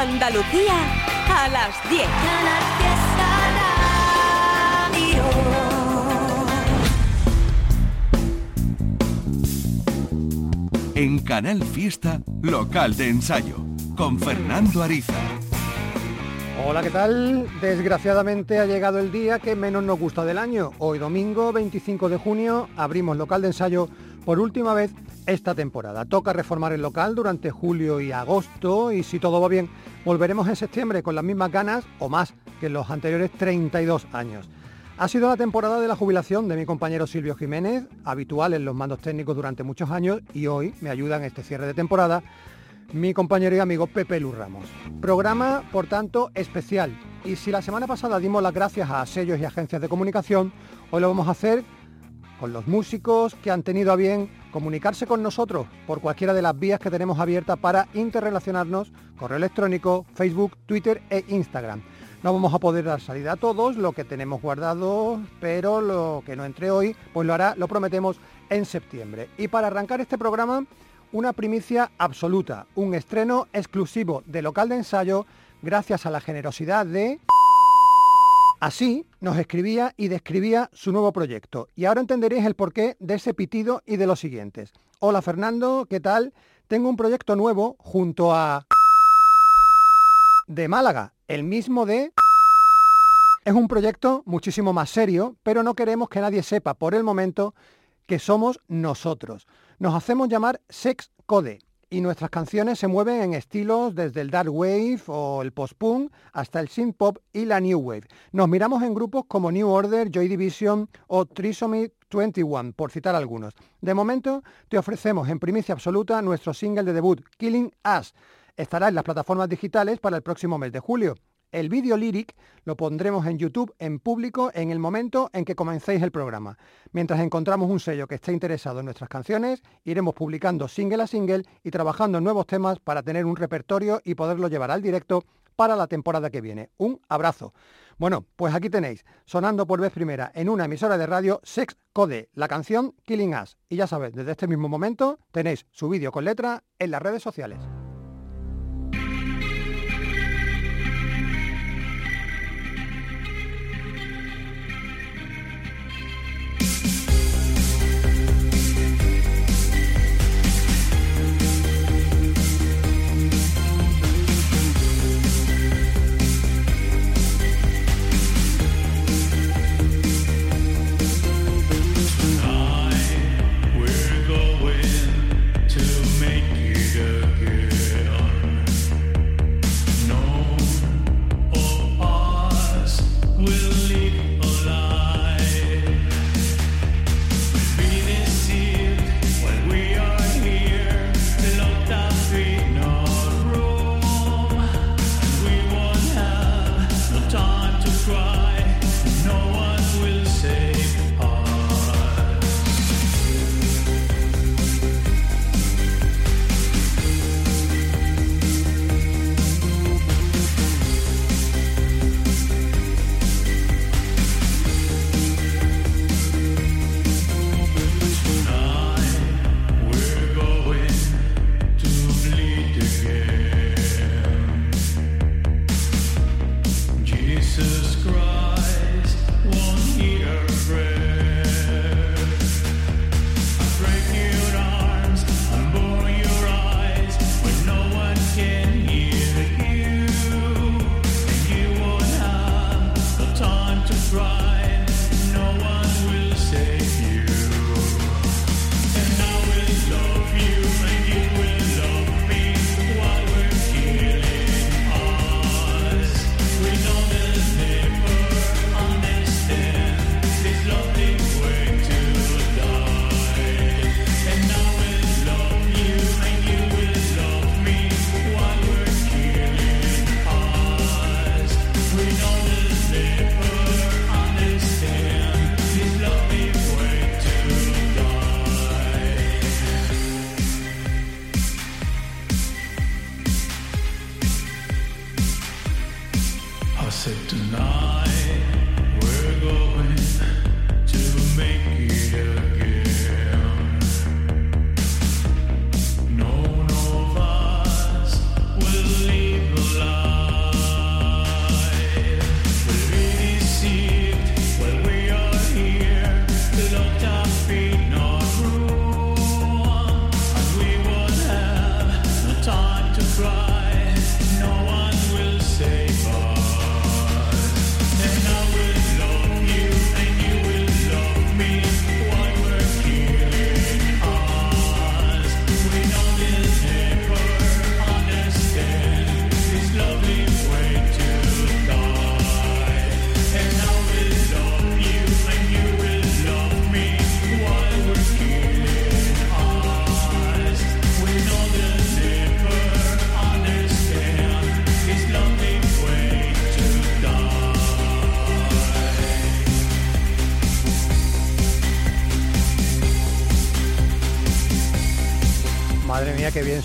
Andalucía a las 10. En Canal Fiesta, local de ensayo, con Fernando Ariza. Hola, ¿qué tal? Desgraciadamente ha llegado el día que menos nos gusta del año. Hoy domingo 25 de junio abrimos local de ensayo por última vez esta temporada. Toca reformar el local durante julio y agosto y si todo va bien volveremos en septiembre con las mismas ganas o más que en los anteriores 32 años. Ha sido la temporada de la jubilación de mi compañero Silvio Jiménez, habitual en los mandos técnicos durante muchos años y hoy me ayuda en este cierre de temporada mi compañero y amigo Pepe Luz Ramos. Programa, por tanto, especial. Y si la semana pasada dimos las gracias a sellos y agencias de comunicación, hoy lo vamos a hacer con los músicos que han tenido a bien comunicarse con nosotros por cualquiera de las vías que tenemos abiertas para interrelacionarnos, correo electrónico, Facebook, Twitter e Instagram. No vamos a poder dar salida a todos, lo que tenemos guardado, pero lo que no entre hoy, pues lo hará, lo prometemos, en septiembre. Y para arrancar este programa, una primicia absoluta, un estreno exclusivo de local de ensayo gracias a la generosidad de... Así nos escribía y describía su nuevo proyecto. Y ahora entenderéis el porqué de ese pitido y de los siguientes. Hola Fernando, ¿qué tal? Tengo un proyecto nuevo junto a... de Málaga, el mismo de... Es un proyecto muchísimo más serio, pero no queremos que nadie sepa por el momento que somos nosotros. Nos hacemos llamar Sex Code y nuestras canciones se mueven en estilos desde el dark wave o el post-punk hasta el synth pop y la new wave. Nos miramos en grupos como New Order, Joy Division o Trisomy 21, por citar algunos. De momento, te ofrecemos en primicia absoluta nuestro single de debut, Killing Us. Estará en las plataformas digitales para el próximo mes de julio. El vídeo lyric lo pondremos en YouTube en público en el momento en que comencéis el programa. Mientras encontramos un sello que esté interesado en nuestras canciones, iremos publicando single a single y trabajando en nuevos temas para tener un repertorio y poderlo llevar al directo para la temporada que viene. Un abrazo. Bueno, pues aquí tenéis, sonando por vez primera en una emisora de radio Sex Code, la canción Killing Us. Y ya sabéis, desde este mismo momento tenéis su vídeo con letra en las redes sociales.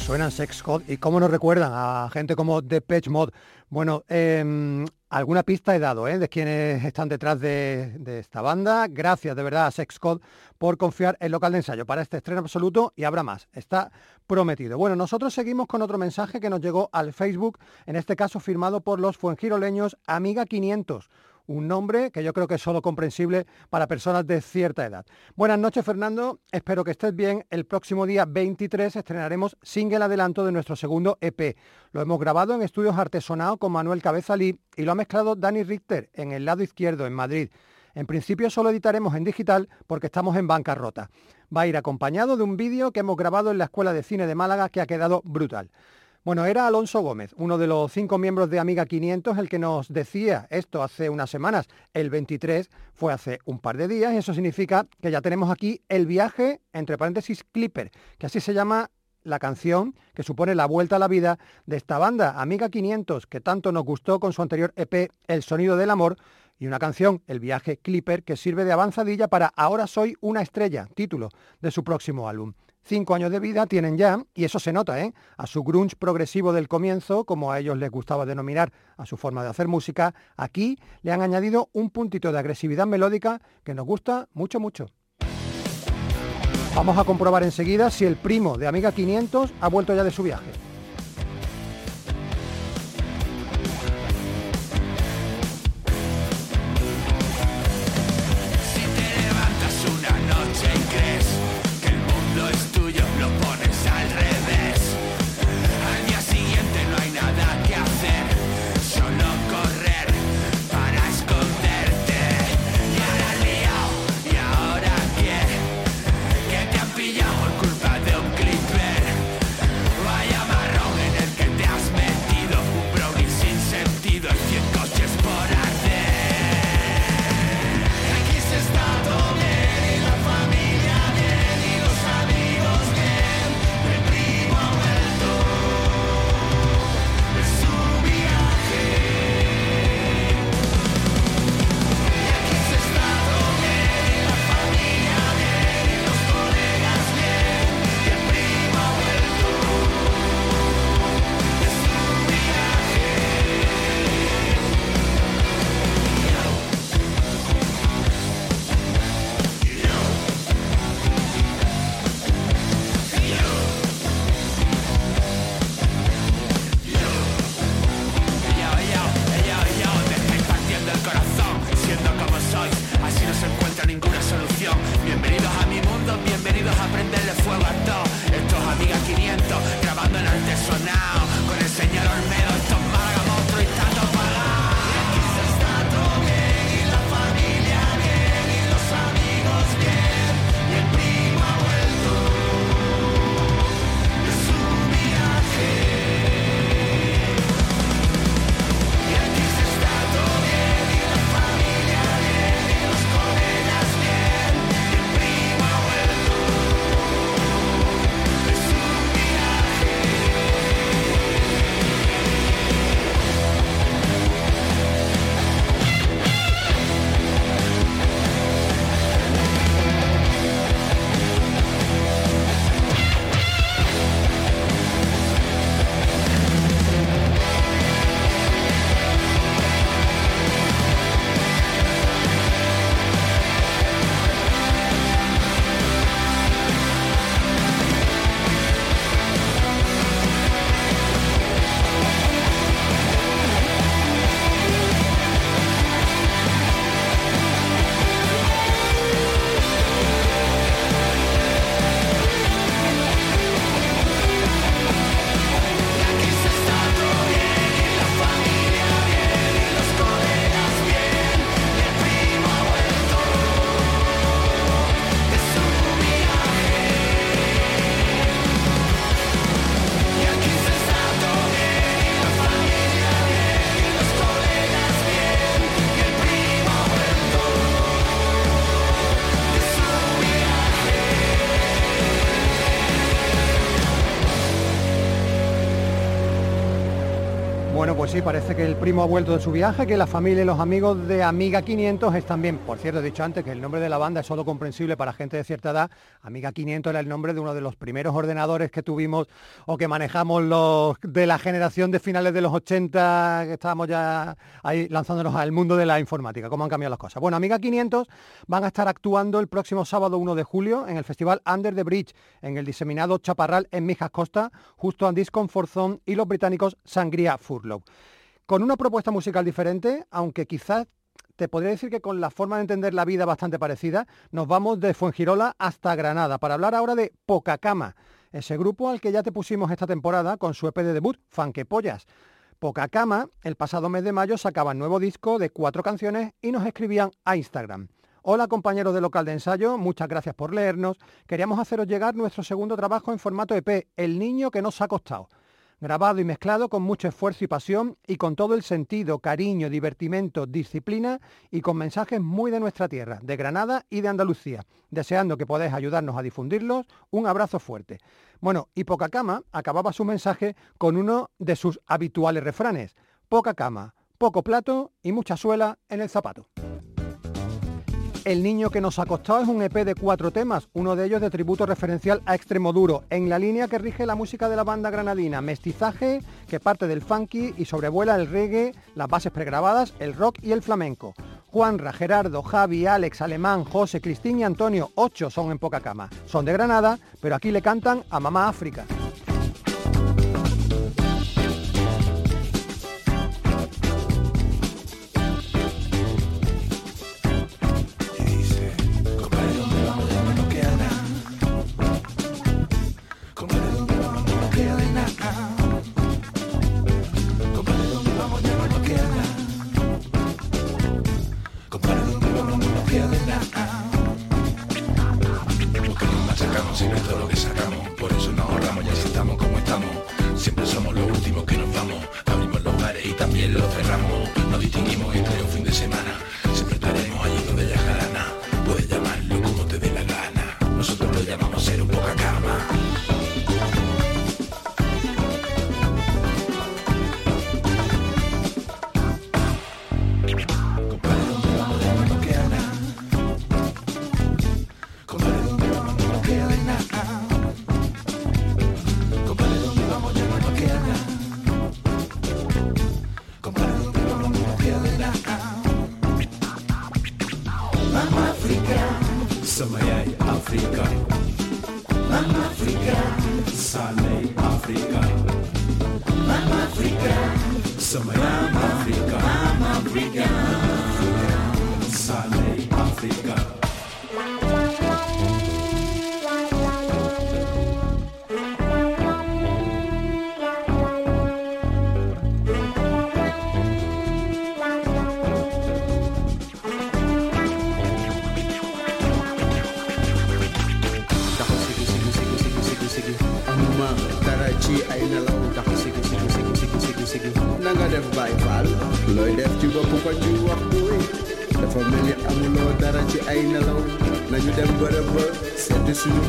Suenan Sex God y cómo nos recuerdan a gente como Depeche Mod. Bueno, em, alguna pista he dado ¿eh? de quienes están detrás de, esta banda. Gracias de verdad a Sex God por confiar en local de ensayo para este estreno absoluto y habrá más. Está prometido. Bueno, nosotros seguimos con otro mensaje que nos llegó al Facebook, en este caso firmado por los fuengiroleños Amiga 500 un nombre que yo creo que es solo comprensible para personas de cierta edad. Buenas noches, Fernando. Espero que estés bien. El próximo día 23 estrenaremos single adelanto de nuestro segundo EP. Lo hemos grabado en estudios artesonados con Manuel Cabezalí y lo ha mezclado Dani Richter en el lado izquierdo, en Madrid. En principio solo editaremos en digital porque estamos en bancarrota. Va a ir acompañado de un vídeo que hemos grabado en la Escuela de Cine de Málaga que ha quedado brutal. Bueno, era Alonso Gómez, uno de los cinco miembros de Amiga 500, el que nos decía esto hace unas semanas. El 23 fue hace un par de días y eso significa que ya tenemos aquí el viaje, entre paréntesis, Clipper, que así se llama la canción que supone la vuelta a la vida de esta banda, Amiga 500, que tanto nos gustó con su anterior EP El Sonido del Amor, y una canción, El viaje Clipper, que sirve de avanzadilla para Ahora soy una estrella, título de su próximo álbum. Cinco años de vida tienen ya, y eso se nota, ¿eh? A su grunge progresivo del comienzo, como a ellos les gustaba denominar a su forma de hacer música, aquí le han añadido un puntito de agresividad melódica que nos gusta mucho, mucho. Vamos a comprobar enseguida si el primo de Amiga 500 ha vuelto ya de su viaje. Sí, parece que el primo ha vuelto de su viaje, que la familia y los amigos de Amiga 500 están bien. Por cierto, he dicho antes que el nombre de la banda es solo comprensible para gente de cierta edad. Amiga 500 era el nombre de uno de los primeros ordenadores que tuvimos o que manejamos los de la generación de finales de los 80, que estábamos ya ahí lanzándonos al mundo de la informática, cómo han cambiado las cosas. Bueno, Amiga 500 van a estar actuando el próximo sábado 1 de julio en el festival Under the Bridge, en el diseminado Chaparral en Mijas Costa, justo a Discomfort Zone y los británicos Sangría Fur con una propuesta musical diferente, aunque quizás te podría decir que con la forma de entender la vida bastante parecida, nos vamos de Fuengirola hasta Granada para hablar ahora de Poca Cama, ese grupo al que ya te pusimos esta temporada con su EP de debut, Fanquepollas. Poca Cama, el pasado mes de mayo sacaban nuevo disco de cuatro canciones y nos escribían a Instagram. Hola compañeros de local de ensayo, muchas gracias por leernos. Queríamos haceros llegar nuestro segundo trabajo en formato EP, El niño que nos ha costado grabado y mezclado con mucho esfuerzo y pasión y con todo el sentido, cariño, divertimento, disciplina y con mensajes muy de nuestra tierra, de Granada y de Andalucía. Deseando que podáis ayudarnos a difundirlos, un abrazo fuerte. Bueno, y Poca Cama acababa su mensaje con uno de sus habituales refranes. Poca cama, poco plato y mucha suela en el zapato. El niño que nos ha costado es un EP de cuatro temas, uno de ellos de tributo referencial a Extremoduro, en la línea que rige la música de la banda granadina, mestizaje que parte del funky y sobrevuela el reggae, las bases pregrabadas, el rock y el flamenco. Juanra, Gerardo, Javi, Alex, Alemán, José, Cristín y Antonio, ocho son en poca cama. Son de Granada, pero aquí le cantan a Mamá África. Siggy, Siggy. Taxaw Siggy, Siggy,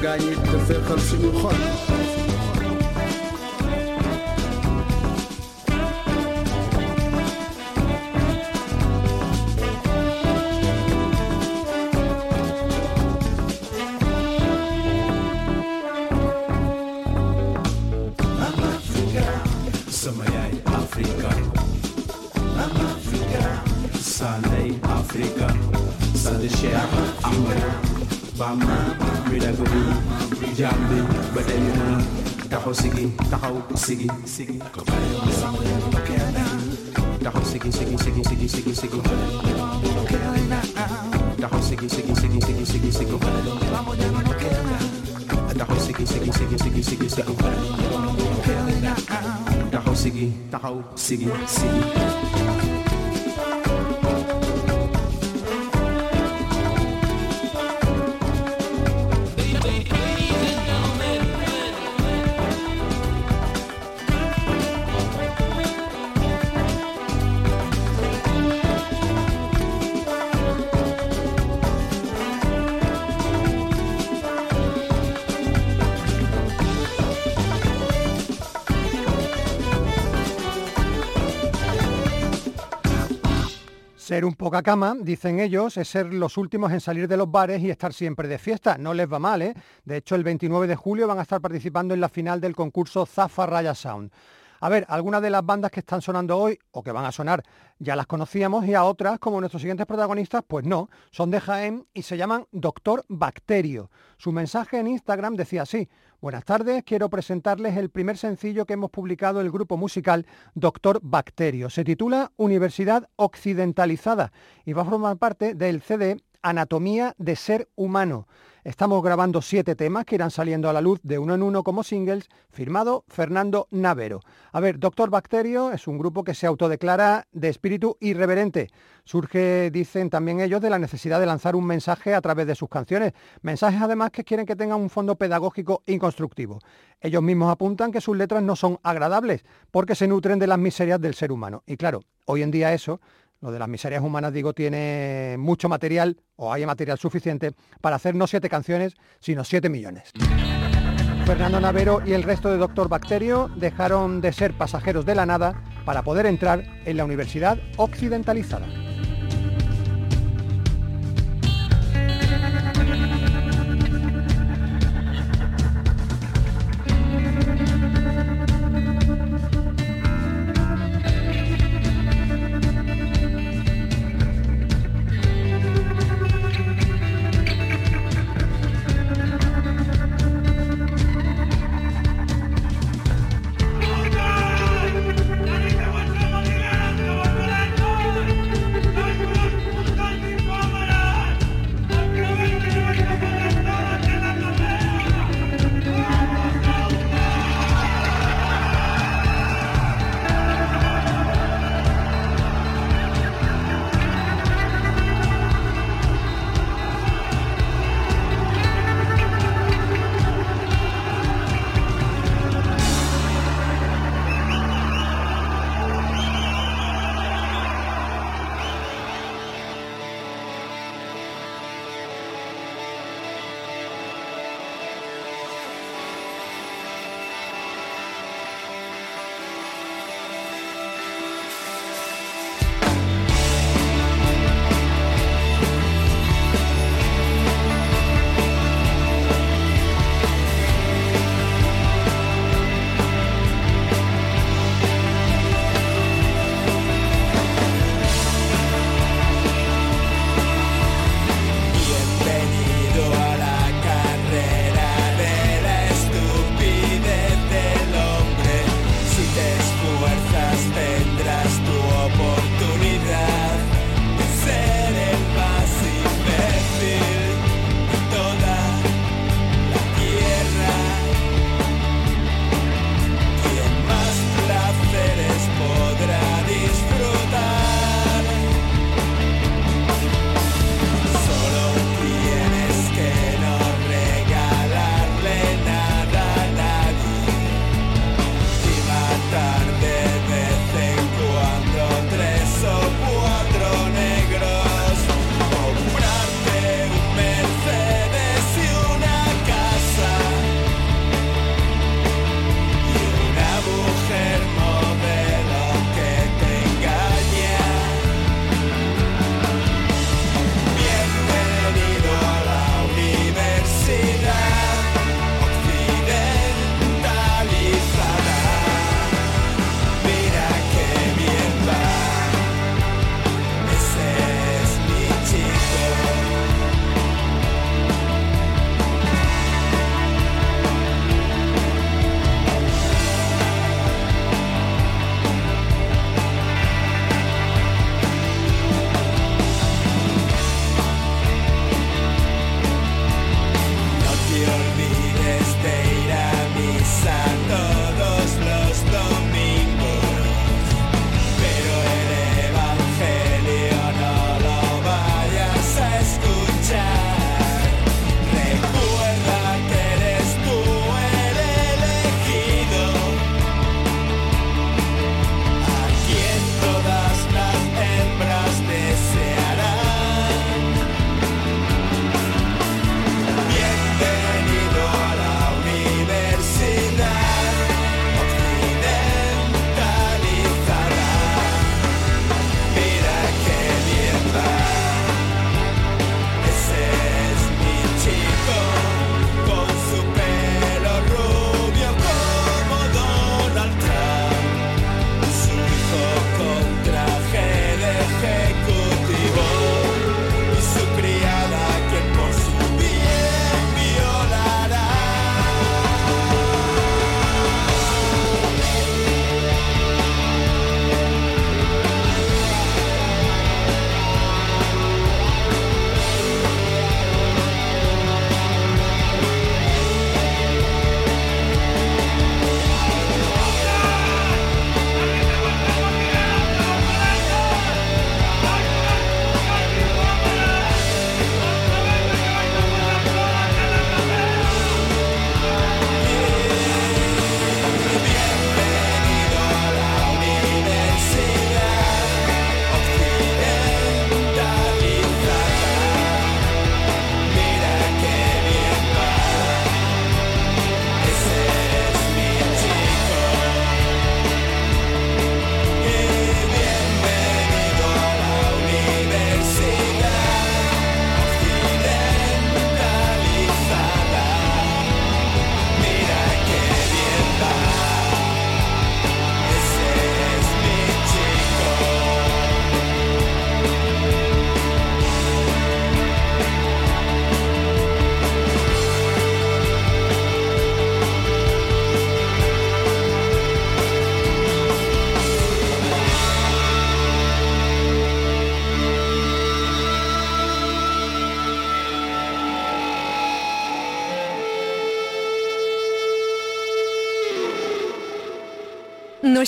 גיא יתדווח על שימורכו taxaw sigi sigi taxaw sigi sigi sigi sigi sigi sigi taxaw sigi sigi sigi sigi sigi sigi taxaw sigi sigi sigi sigi sigi sigi taxaw sigi taxaw sigi sigi poca cama, dicen ellos, es ser los últimos en salir de los bares y estar siempre de fiesta. No les va mal, ¿eh? De hecho, el 29 de julio van a estar participando en la final del concurso Zafa Raya Sound. A ver, algunas de las bandas que están sonando hoy o que van a sonar ya las conocíamos y a otras, como nuestros siguientes protagonistas, pues no, son de Jaén y se llaman Doctor Bacterio. Su mensaje en Instagram decía así, buenas tardes, quiero presentarles el primer sencillo que hemos publicado el grupo musical Doctor Bacterio. Se titula Universidad Occidentalizada y va a formar parte del CD Anatomía de Ser Humano. Estamos grabando siete temas que irán saliendo a la luz de uno en uno como singles, firmado Fernando Navero. A ver, Doctor Bacterio es un grupo que se autodeclara de espíritu irreverente. Surge, dicen también ellos, de la necesidad de lanzar un mensaje a través de sus canciones. Mensajes además que quieren que tengan un fondo pedagógico y constructivo. Ellos mismos apuntan que sus letras no son agradables porque se nutren de las miserias del ser humano. Y claro, hoy en día eso lo de las miserias humanas, digo, tiene mucho material, o hay material suficiente, para hacer no siete canciones, sino siete millones. Fernando Navero y el resto de Doctor Bacterio dejaron de ser pasajeros de la nada para poder entrar en la Universidad Occidentalizada.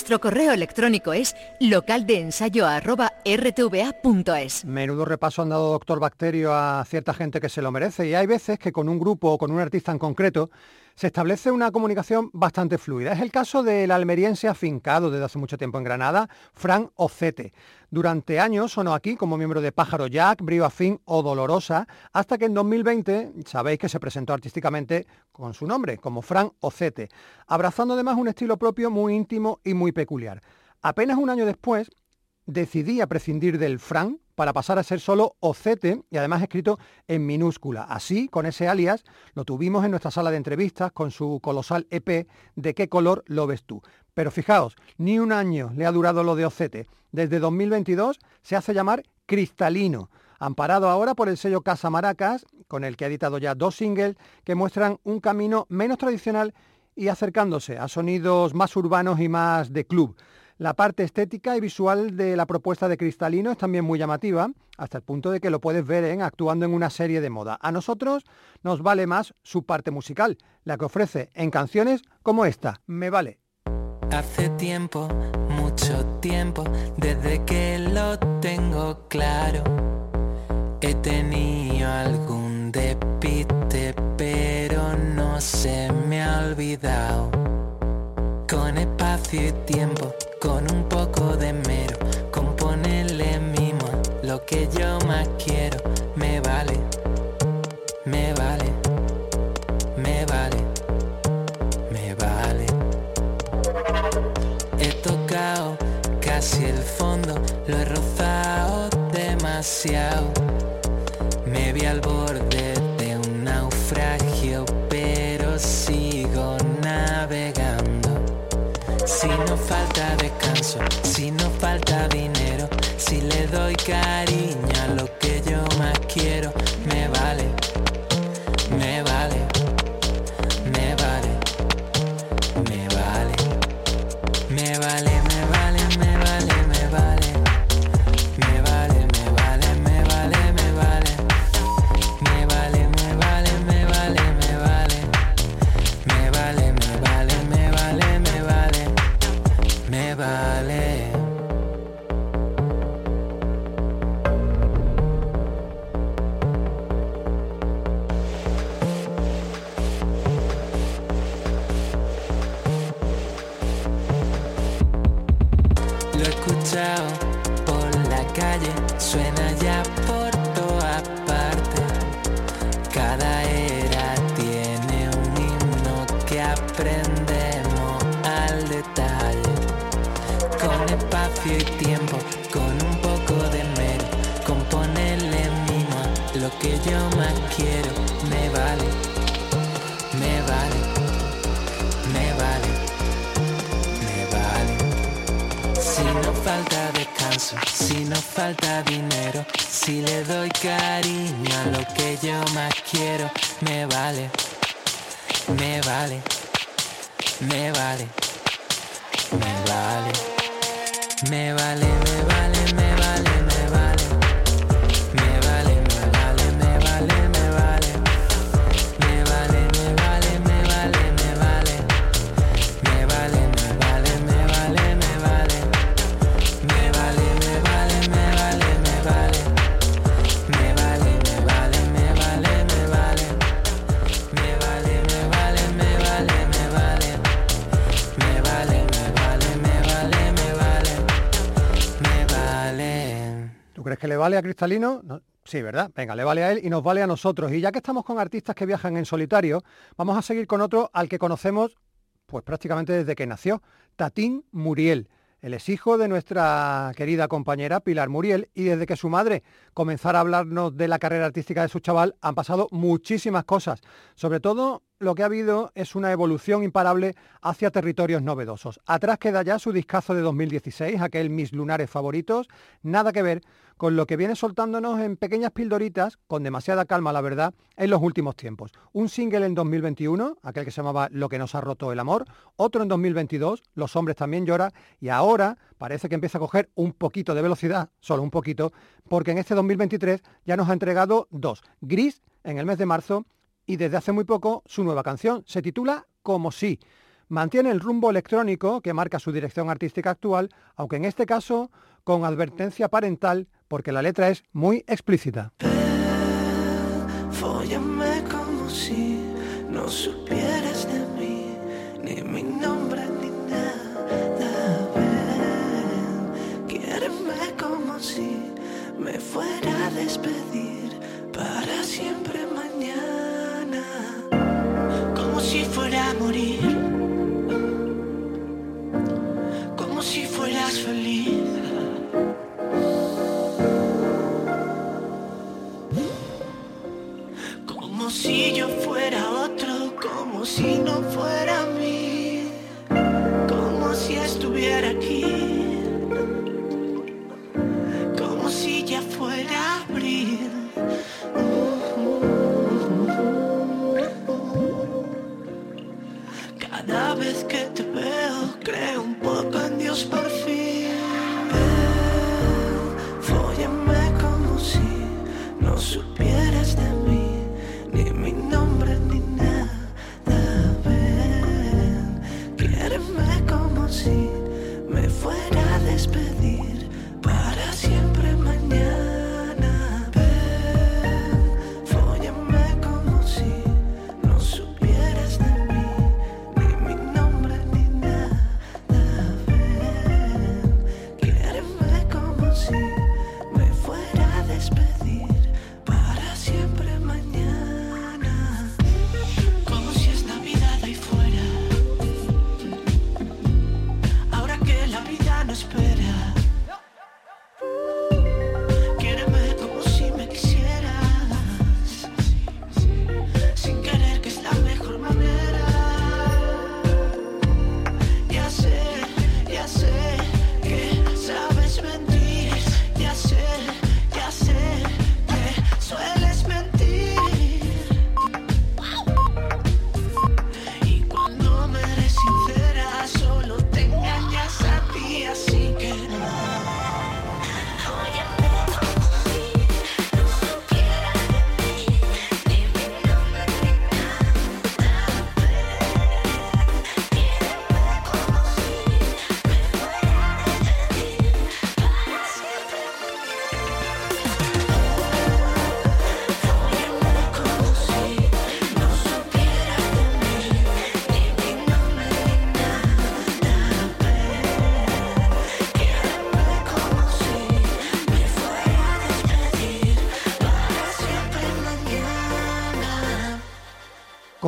Nuestro correo electrónico es localdeensayo.rtva.es. Menudo repaso han dado doctor Bacterio a cierta gente que se lo merece y hay veces que con un grupo o con un artista en concreto se establece una comunicación bastante fluida. Es el caso del almeriense afincado desde hace mucho tiempo en Granada, Fran Ocete. Durante años sonó aquí como miembro de Pájaro Jack, Brío Afín o Dolorosa, hasta que en 2020 sabéis que se presentó artísticamente con su nombre, como Fran Ocete, abrazando además un estilo propio muy íntimo y muy peculiar. Apenas un año después decidí a prescindir del Fran para pasar a ser solo Ocete y además escrito en minúscula. Así, con ese alias, lo tuvimos en nuestra sala de entrevistas con su colosal EP ¿De qué color lo ves tú? Pero fijaos, ni un año le ha durado lo de Ocete. Desde 2022 se hace llamar Cristalino, amparado ahora por el sello Casa Maracas, con el que ha editado ya dos singles que muestran un camino menos tradicional y acercándose a sonidos más urbanos y más de club. La parte estética y visual de la propuesta de Cristalino es también muy llamativa, hasta el punto de que lo puedes ver actuando en una serie de moda. A nosotros nos vale más su parte musical, la que ofrece en canciones como esta, Me vale. Hace tiempo, mucho tiempo, desde que lo tengo claro, he tenido algún despiste, pero no se me ha olvidado. Con espacio y tiempo con un poco de mero, con ponerle mimo lo que yo más quiero, me vale, me vale, me vale, me vale. He tocado casi el fondo, lo he rozado demasiado, me vi al borde Si no falta descanso, si no falta dinero, si le doy cariño me vale, vale a Cristalino? No. Sí, ¿verdad? Venga, le vale a él y nos vale a nosotros. Y ya que estamos con artistas que viajan en solitario, vamos a seguir con otro al que conocemos pues prácticamente desde que nació, Tatín Muriel. Él es hijo de nuestra querida compañera Pilar Muriel y desde que su madre comenzara a hablarnos de la carrera artística de su chaval han pasado muchísimas cosas. Sobre todo lo que ha habido es una evolución imparable hacia territorios novedosos. Atrás queda ya su discazo de 2016, aquel Mis Lunares Favoritos, nada que ver con lo que viene soltándonos en pequeñas pildoritas, con demasiada calma la verdad, en los últimos tiempos. Un single en 2021, aquel que se llamaba Lo que nos ha roto el amor, otro en 2022, Los hombres también lloran, y ahora parece que empieza a coger un poquito de velocidad, solo un poquito, porque en este 2023 ya nos ha entregado dos, Gris en el mes de marzo y desde hace muy poco su nueva canción. Se titula Como si. mantiene el rumbo electrónico que marca su dirección artística actual, aunque en este caso con advertencia parental porque la letra es muy explícita. Fóllame como si no supieras de mí, ni mi nombre ni nada. Ven, como si me fuera a despedir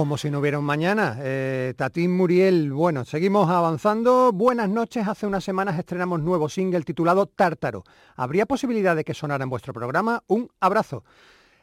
Como si no hubiera un mañana. Eh, Tatín Muriel, bueno, seguimos avanzando. Buenas noches. Hace unas semanas estrenamos nuevo single titulado Tártaro. ¿Habría posibilidad de que sonara en vuestro programa? Un abrazo.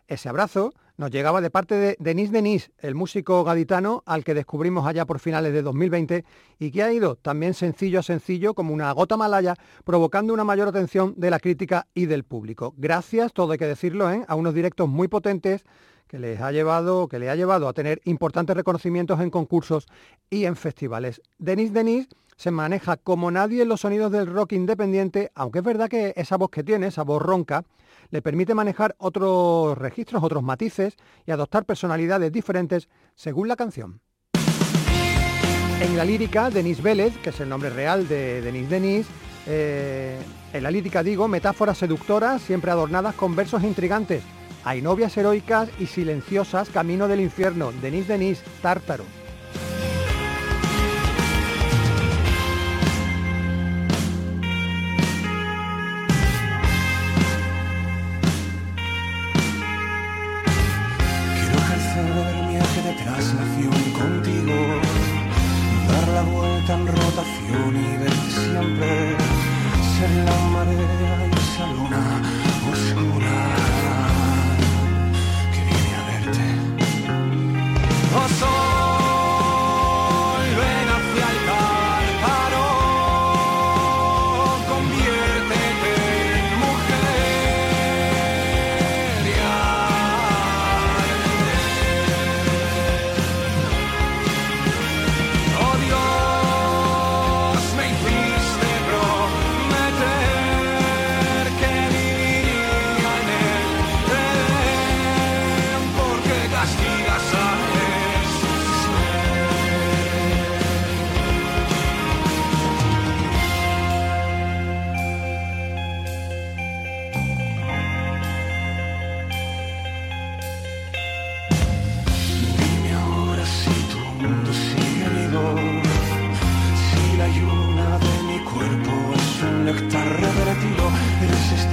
Ese abrazo nos llegaba de parte de Denis Denis, el músico gaditano al que descubrimos allá por finales de 2020 y que ha ido también sencillo a sencillo como una gota malaya, provocando una mayor atención de la crítica y del público. Gracias, todo hay que decirlo, ¿eh? a unos directos muy potentes que les ha llevado, que le ha llevado a tener importantes reconocimientos en concursos y en festivales. Denis Denis se maneja como nadie en los sonidos del rock independiente, aunque es verdad que esa voz que tiene, esa voz ronca, le permite manejar otros registros, otros matices y adoptar personalidades diferentes según la canción. En la lírica, Denis Vélez, que es el nombre real de Denis Denis, eh, en la lírica digo, metáforas seductoras siempre adornadas con versos intrigantes. Hay novias heroicas y silenciosas camino del infierno. Denis Denis, Tártaro. Quiero ejercer mi eje de traslación contigo, dar la vuelta en rotación y verte siempre, ser la marea que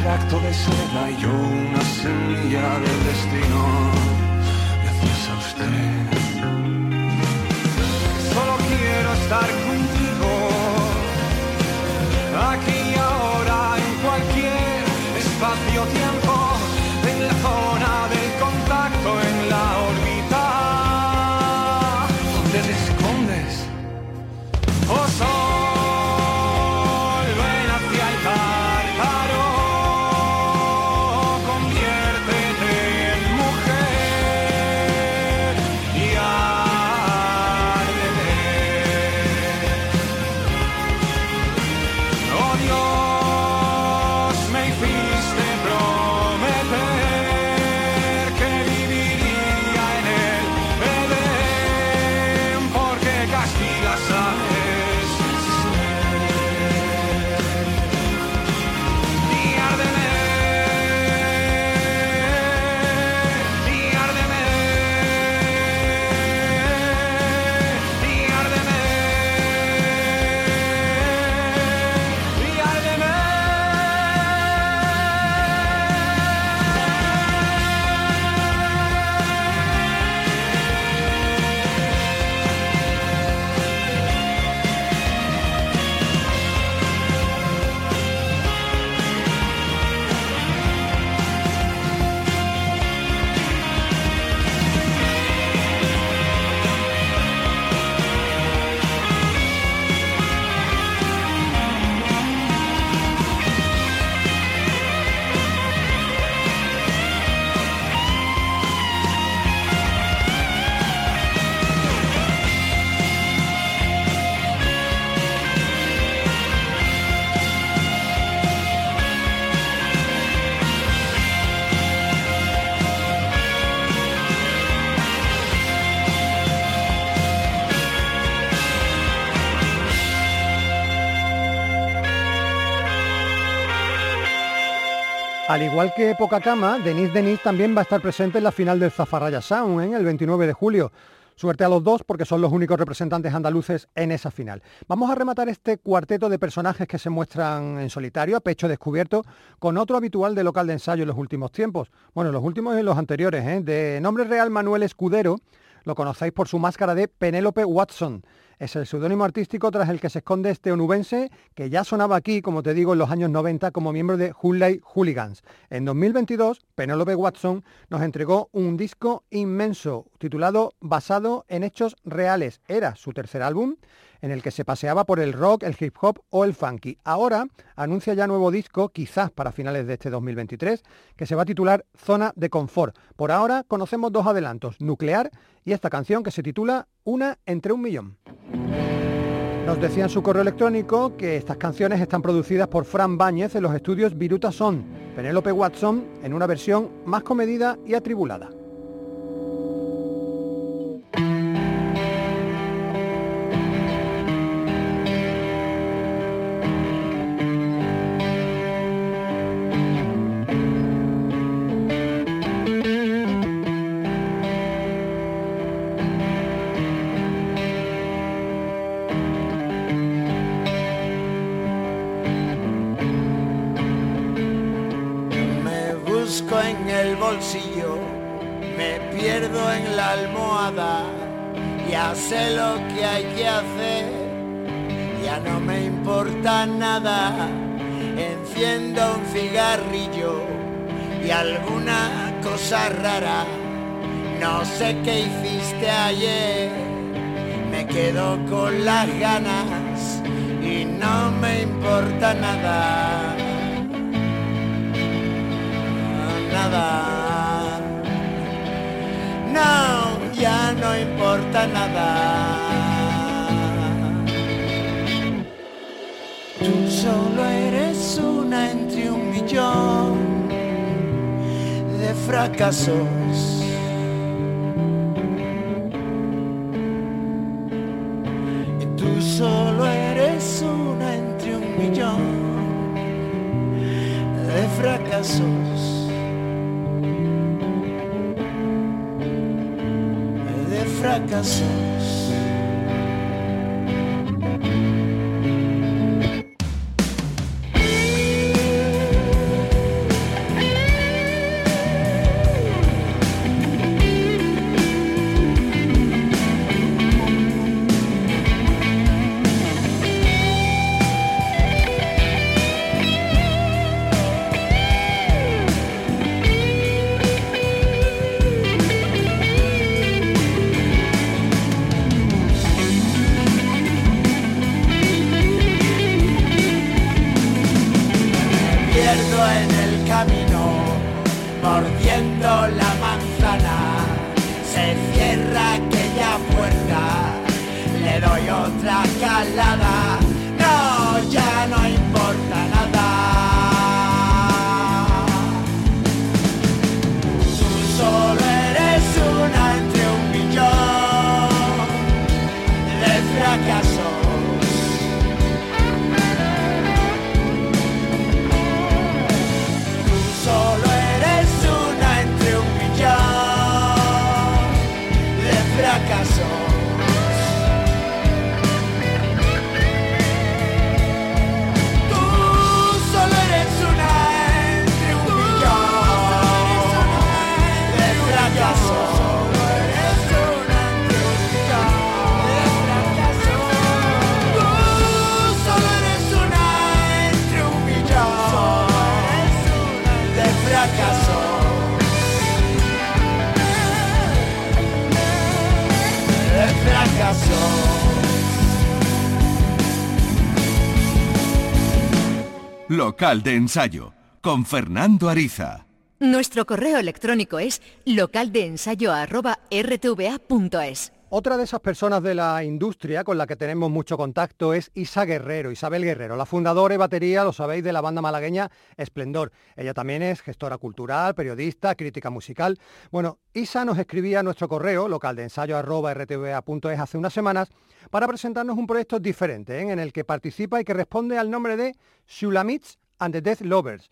extracto de seda y yo una semilla del destino. Gracias a usted. Solo quiero estar Al igual que Poca Cama, Denise Denis también va a estar presente en la final del Zafarraya Sound, ¿eh? el 29 de julio. Suerte a los dos porque son los únicos representantes andaluces en esa final. Vamos a rematar este cuarteto de personajes que se muestran en solitario, a pecho descubierto, con otro habitual de local de ensayo en los últimos tiempos. Bueno, los últimos y los anteriores, ¿eh? de nombre real Manuel Escudero, lo conocéis por su máscara de Penélope Watson. Es el seudónimo artístico tras el que se esconde este onubense que ya sonaba aquí, como te digo, en los años 90 como miembro de Hoolay Hooligans. En 2022, Penélope Watson nos entregó un disco inmenso titulado Basado en Hechos Reales. Era su tercer álbum en el que se paseaba por el rock, el hip hop o el funky. Ahora anuncia ya nuevo disco, quizás para finales de este 2023, que se va a titular Zona de Confort. Por ahora conocemos dos adelantos, Nuclear y esta canción que se titula Una entre un millón. Nos decía en su correo electrónico que estas canciones están producidas por Fran Báñez en los estudios Viruta Son, Penélope Watson en una versión más comedida y atribulada. Y alguna cosa rara, no sé qué hiciste ayer, me quedo con las ganas y no me importa nada nada. No, ya no importa nada. Tú solo eres una entre un millón de fracasos. Y Tú solo eres una entre un millón de fracasos. de fracasos. Local de ensayo con Fernando Ariza. Nuestro correo electrónico es localdeensayo@rtva.es. Otra de esas personas de la industria con la que tenemos mucho contacto es Isa Guerrero, Isabel Guerrero, la fundadora y batería, lo sabéis, de la banda malagueña Esplendor. Ella también es gestora cultural, periodista, crítica musical. Bueno, Isa nos escribía a nuestro correo localdeensayo.rtva.es hace unas semanas para presentarnos un proyecto diferente ¿eh? en el que participa y que responde al nombre de Shulamits and the Death Lovers.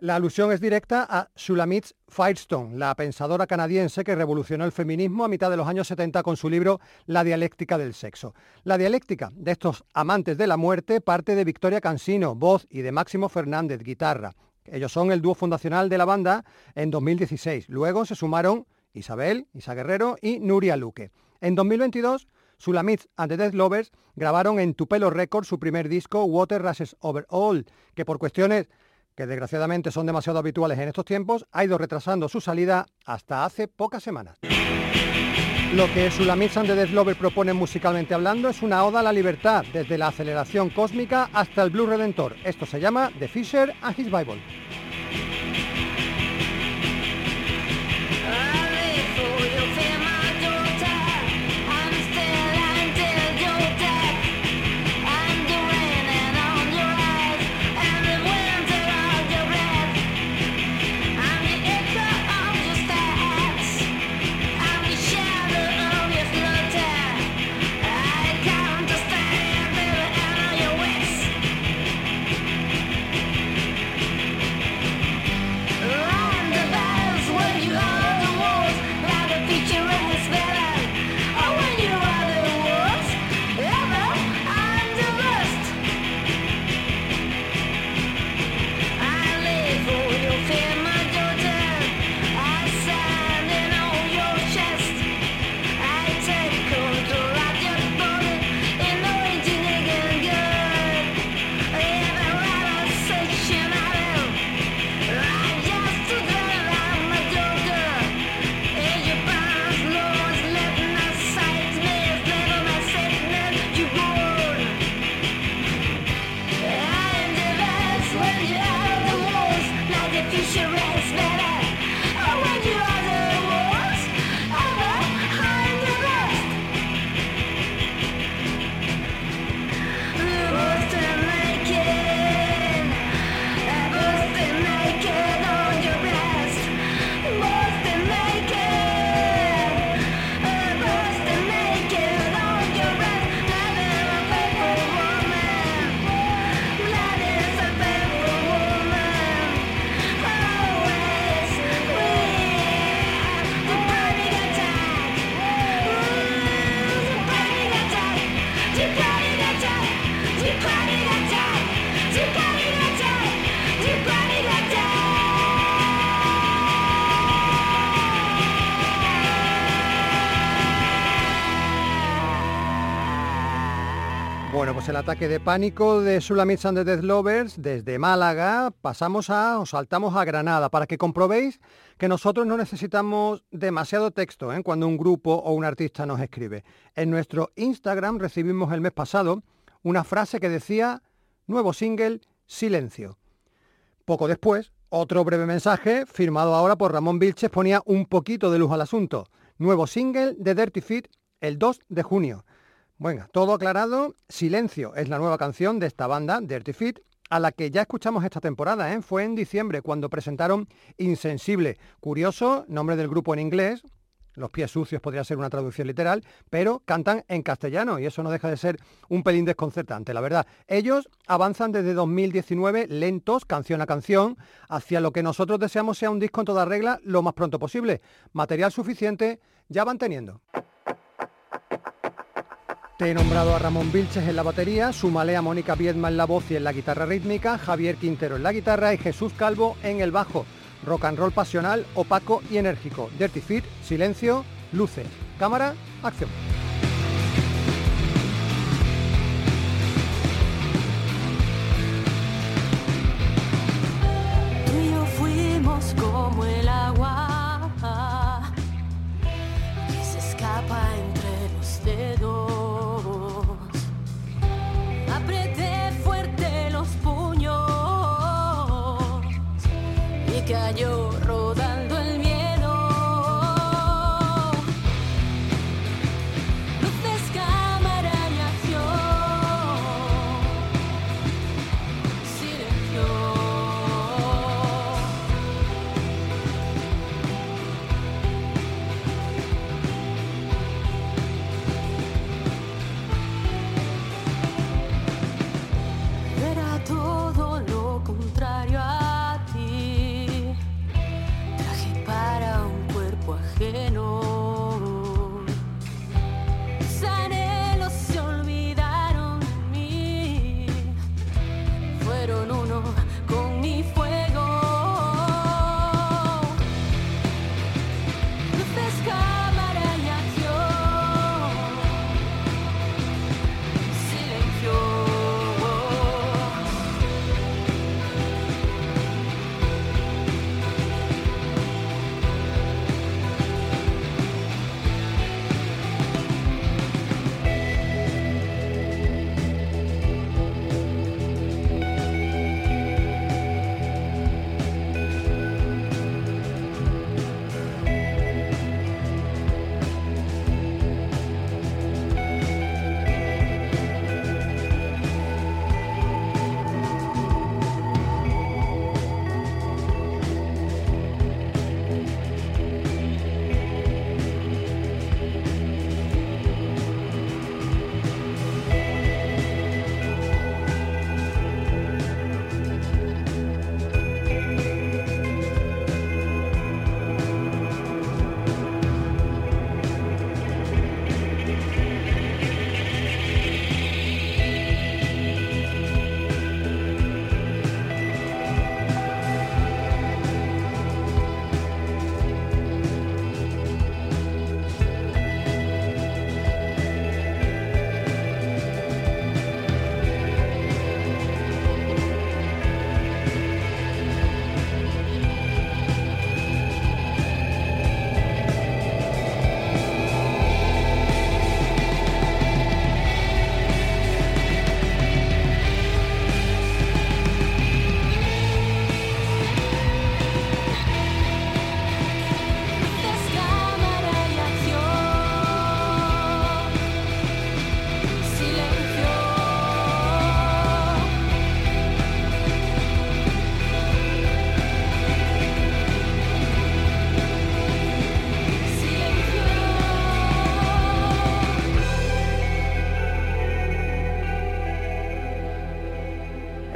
La alusión es directa a Shulamit Firestone, la pensadora canadiense que revolucionó el feminismo a mitad de los años 70 con su libro La dialéctica del sexo. La dialéctica de estos amantes de la muerte parte de Victoria Cansino, voz, y de Máximo Fernández, guitarra. Ellos son el dúo fundacional de la banda en 2016. Luego se sumaron Isabel, Isa Guerrero y Nuria Luque. En 2022, Sulamits and the Death Lovers grabaron en Tupelo Records su primer disco Water Rushes Over All, que por cuestiones que desgraciadamente son demasiado habituales en estos tiempos, ha ido retrasando su salida hasta hace pocas semanas. Lo que Sulamits and the Death Lovers propone musicalmente hablando es una oda a la libertad, desde la aceleración cósmica hasta el blues redentor. Esto se llama The Fisher and His Bible. Bueno, pues el ataque de pánico de Sulamits and the Death Lovers desde Málaga pasamos a, o saltamos a Granada para que comprobéis que nosotros no necesitamos demasiado texto ¿eh? cuando un grupo o un artista nos escribe. En nuestro Instagram recibimos el mes pasado una frase que decía, nuevo single, silencio. Poco después, otro breve mensaje, firmado ahora por Ramón Vilches, ponía un poquito de luz al asunto. Nuevo single de Dirty Feet el 2 de junio. Bueno, todo aclarado, Silencio es la nueva canción de esta banda, Dirty Feet, a la que ya escuchamos esta temporada, ¿eh? fue en diciembre cuando presentaron Insensible. Curioso, nombre del grupo en inglés, los pies sucios podría ser una traducción literal, pero cantan en castellano y eso no deja de ser un pelín desconcertante, la verdad. Ellos avanzan desde 2019 lentos, canción a canción, hacia lo que nosotros deseamos sea un disco en toda regla lo más pronto posible. Material suficiente ya van teniendo. Te he nombrado a Ramón Vilches en la batería, súmale a Mónica Viedma en la voz y en la guitarra rítmica, Javier Quintero en la guitarra y Jesús Calvo en el bajo. Rock and roll pasional, opaco y enérgico. Dirty Fit, silencio, luces. Cámara, acción. Como el agua se escapa fuerte los puños y cayó rodando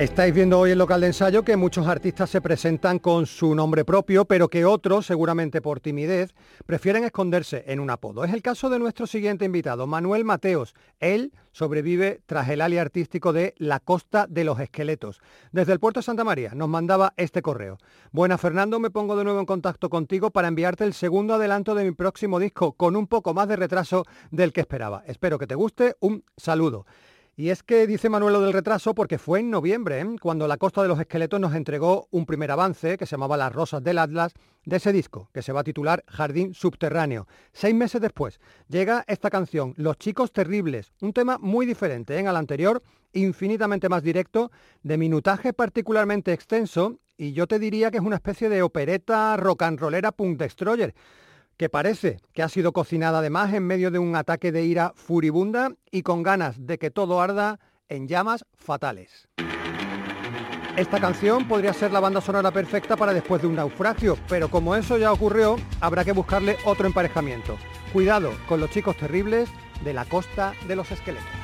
Estáis viendo hoy el local de ensayo que muchos artistas se presentan con su nombre propio, pero que otros, seguramente por timidez, prefieren esconderse en un apodo. Es el caso de nuestro siguiente invitado, Manuel Mateos. Él sobrevive tras el ali artístico de La Costa de los Esqueletos. Desde el puerto de Santa María nos mandaba este correo. Buena Fernando, me pongo de nuevo en contacto contigo para enviarte el segundo adelanto de mi próximo disco con un poco más de retraso del que esperaba. Espero que te guste. Un saludo. Y es que dice Manuel del retraso porque fue en noviembre, ¿eh? cuando la Costa de los Esqueletos nos entregó un primer avance que se llamaba Las Rosas del Atlas de ese disco, que se va a titular Jardín Subterráneo. Seis meses después llega esta canción, Los Chicos Terribles, un tema muy diferente ¿eh? al anterior, infinitamente más directo, de minutaje particularmente extenso y yo te diría que es una especie de opereta rock and rollera punk destroyer, que parece que ha sido cocinada además en medio de un ataque de ira furibunda y con ganas de que todo arda en llamas fatales. Esta canción podría ser la banda sonora perfecta para después de un naufragio, pero como eso ya ocurrió, habrá que buscarle otro emparejamiento. Cuidado con los chicos terribles de la costa de los esqueletos.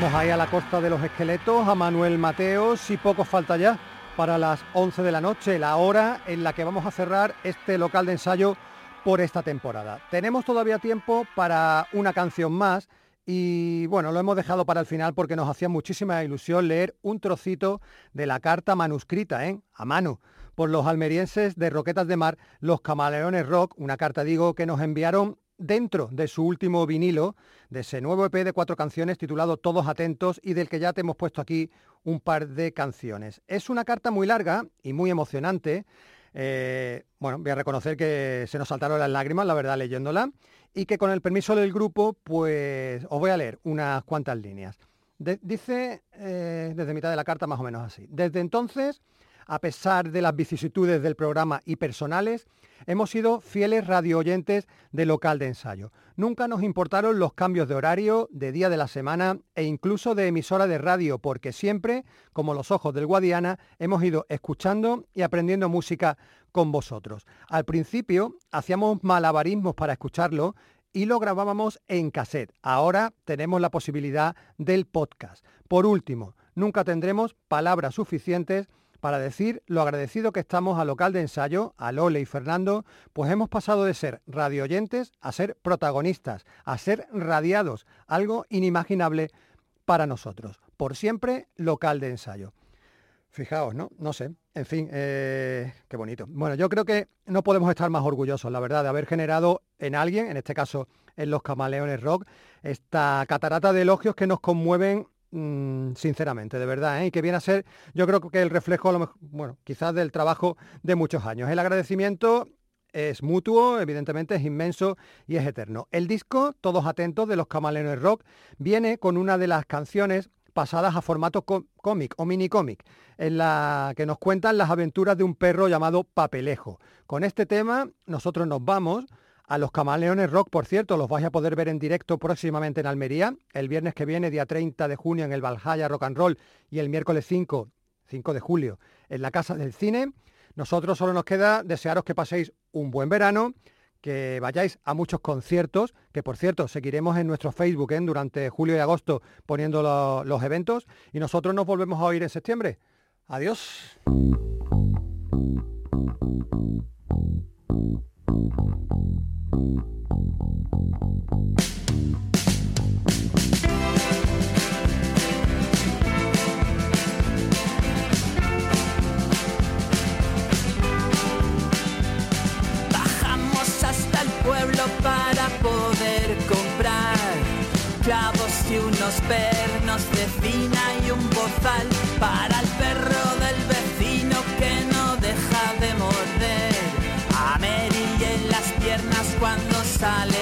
Vamos ahí a la costa de los esqueletos, a Manuel Mateos y poco falta ya para las 11 de la noche, la hora en la que vamos a cerrar este local de ensayo por esta temporada. Tenemos todavía tiempo para una canción más y bueno, lo hemos dejado para el final porque nos hacía muchísima ilusión leer un trocito de la carta manuscrita, ¿eh? a mano, por los almerienses de Roquetas de Mar, los Camaleones Rock, una carta digo que nos enviaron dentro de su último vinilo, de ese nuevo EP de cuatro canciones titulado Todos Atentos y del que ya te hemos puesto aquí un par de canciones. Es una carta muy larga y muy emocionante. Eh, bueno, voy a reconocer que se nos saltaron las lágrimas, la verdad, leyéndola, y que con el permiso del grupo, pues os voy a leer unas cuantas líneas. Dice eh, desde mitad de la carta más o menos así. Desde entonces, a pesar de las vicisitudes del programa y personales, hemos sido fieles radio oyentes de local de ensayo. Nunca nos importaron los cambios de horario, de día de la semana e incluso de emisora de radio, porque siempre, como los ojos del Guadiana, hemos ido escuchando y aprendiendo música con vosotros. Al principio hacíamos malabarismos para escucharlo y lo grabábamos en cassette. Ahora tenemos la posibilidad del podcast. Por último, nunca tendremos palabras suficientes para decir lo agradecido que estamos al local de ensayo, a Lole y Fernando, pues hemos pasado de ser radioyentes a ser protagonistas, a ser radiados, algo inimaginable para nosotros. Por siempre, local de ensayo. Fijaos, ¿no? No sé. En fin, eh, qué bonito. Bueno, yo creo que no podemos estar más orgullosos, la verdad, de haber generado en alguien, en este caso en los Camaleones Rock, esta catarata de elogios que nos conmueven sinceramente, de verdad, ¿eh? y que viene a ser, yo creo que el reflejo, bueno, quizás del trabajo de muchos años. El agradecimiento es mutuo, evidentemente es inmenso y es eterno. El disco, todos atentos, de los Camaleones Rock, viene con una de las canciones pasadas a formato có- cómic o mini cómic, en la que nos cuentan las aventuras de un perro llamado Papelejo. Con este tema nosotros nos vamos a los Camaleones Rock, por cierto, los vais a poder ver en directo próximamente en Almería, el viernes que viene, día 30 de junio, en el Valhalla Rock and Roll, y el miércoles 5, 5 de julio, en la Casa del Cine. Nosotros solo nos queda desearos que paséis un buen verano, que vayáis a muchos conciertos, que por cierto seguiremos en nuestro Facebook ¿eh? durante julio y agosto poniendo lo- los eventos, y nosotros nos volvemos a oír en septiembre. Adiós. Para el perro del vecino que no deja de morder. A las piernas cuando sale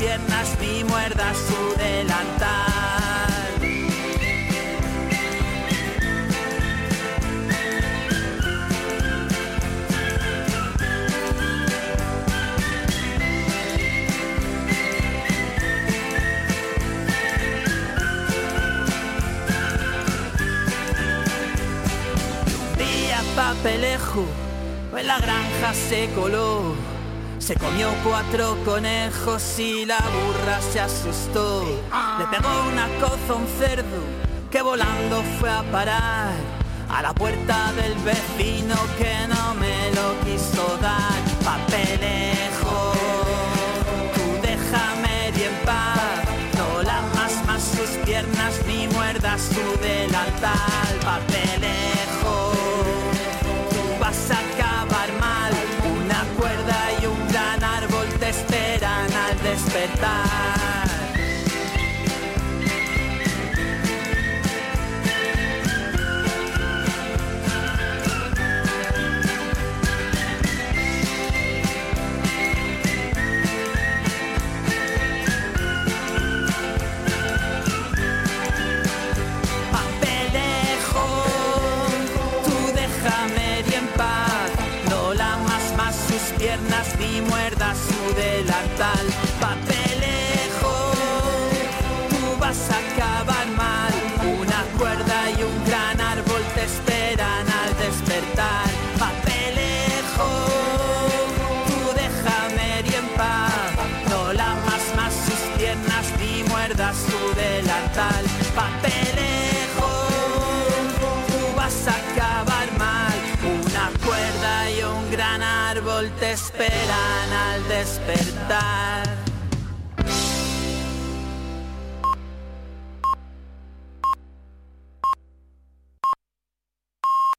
piernas ni muerdas su delantal. día papelejo, en la granja se coló. Se comió cuatro conejos y la burra se asustó. Le pegó una coza a un cerdo que volando fue a parar a la puerta del vecino que no me lo quiso dar. Papelejo, tú déjame y en paz, no lamas más sus piernas ni muerdas su delantal. Papelejo, sus piernas ni muerdas su delantal. Esperan al despertar.